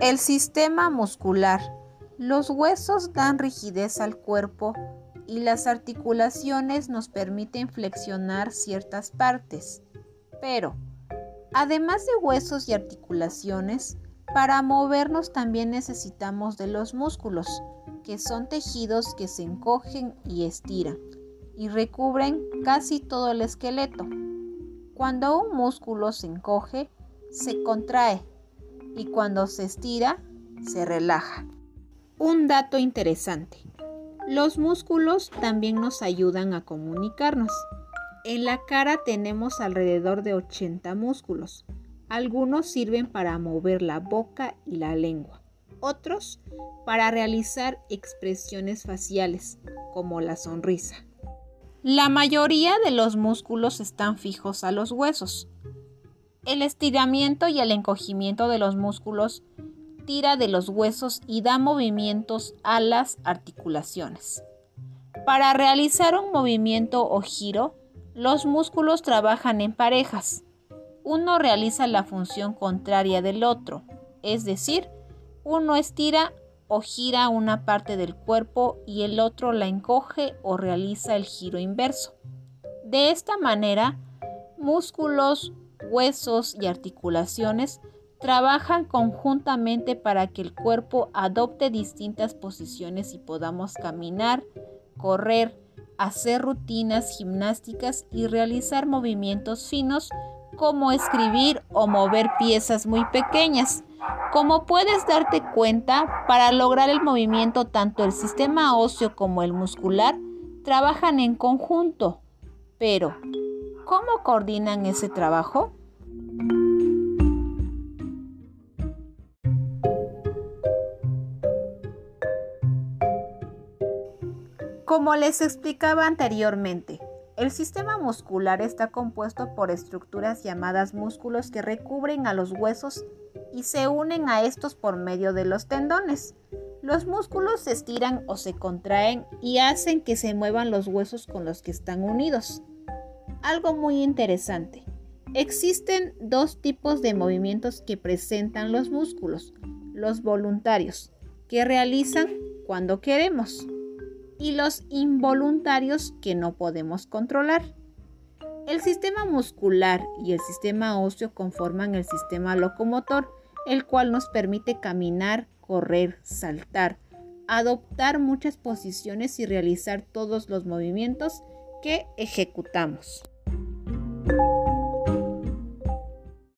El sistema muscular. Los huesos dan rigidez al cuerpo y las articulaciones nos permiten flexionar ciertas partes. Pero, además de huesos y articulaciones, para movernos también necesitamos de los músculos, que son tejidos que se encogen y estiran y recubren casi todo el esqueleto. Cuando un músculo se encoge, se contrae y cuando se estira, se relaja. Un dato interesante. Los músculos también nos ayudan a comunicarnos. En la cara tenemos alrededor de 80 músculos. Algunos sirven para mover la boca y la lengua. Otros para realizar expresiones faciales, como la sonrisa. La mayoría de los músculos están fijos a los huesos. El estiramiento y el encogimiento de los músculos tira de los huesos y da movimientos a las articulaciones. Para realizar un movimiento o giro, los músculos trabajan en parejas. Uno realiza la función contraria del otro, es decir, uno estira o gira una parte del cuerpo y el otro la encoge o realiza el giro inverso. De esta manera, músculos, huesos y articulaciones trabajan conjuntamente para que el cuerpo adopte distintas posiciones y podamos caminar, correr, hacer rutinas gimnásticas y realizar movimientos finos como escribir o mover piezas muy pequeñas. Como puedes darte cuenta, para lograr el movimiento tanto el sistema óseo como el muscular trabajan en conjunto. Pero, ¿cómo coordinan ese trabajo? Como les explicaba anteriormente, el sistema muscular está compuesto por estructuras llamadas músculos que recubren a los huesos y se unen a estos por medio de los tendones. Los músculos se estiran o se contraen y hacen que se muevan los huesos con los que están unidos. Algo muy interesante. Existen dos tipos de movimientos que presentan los músculos. Los voluntarios, que realizan cuando queremos y los involuntarios que no podemos controlar. El sistema muscular y el sistema óseo conforman el sistema locomotor, el cual nos permite caminar, correr, saltar, adoptar muchas posiciones y realizar todos los movimientos que ejecutamos.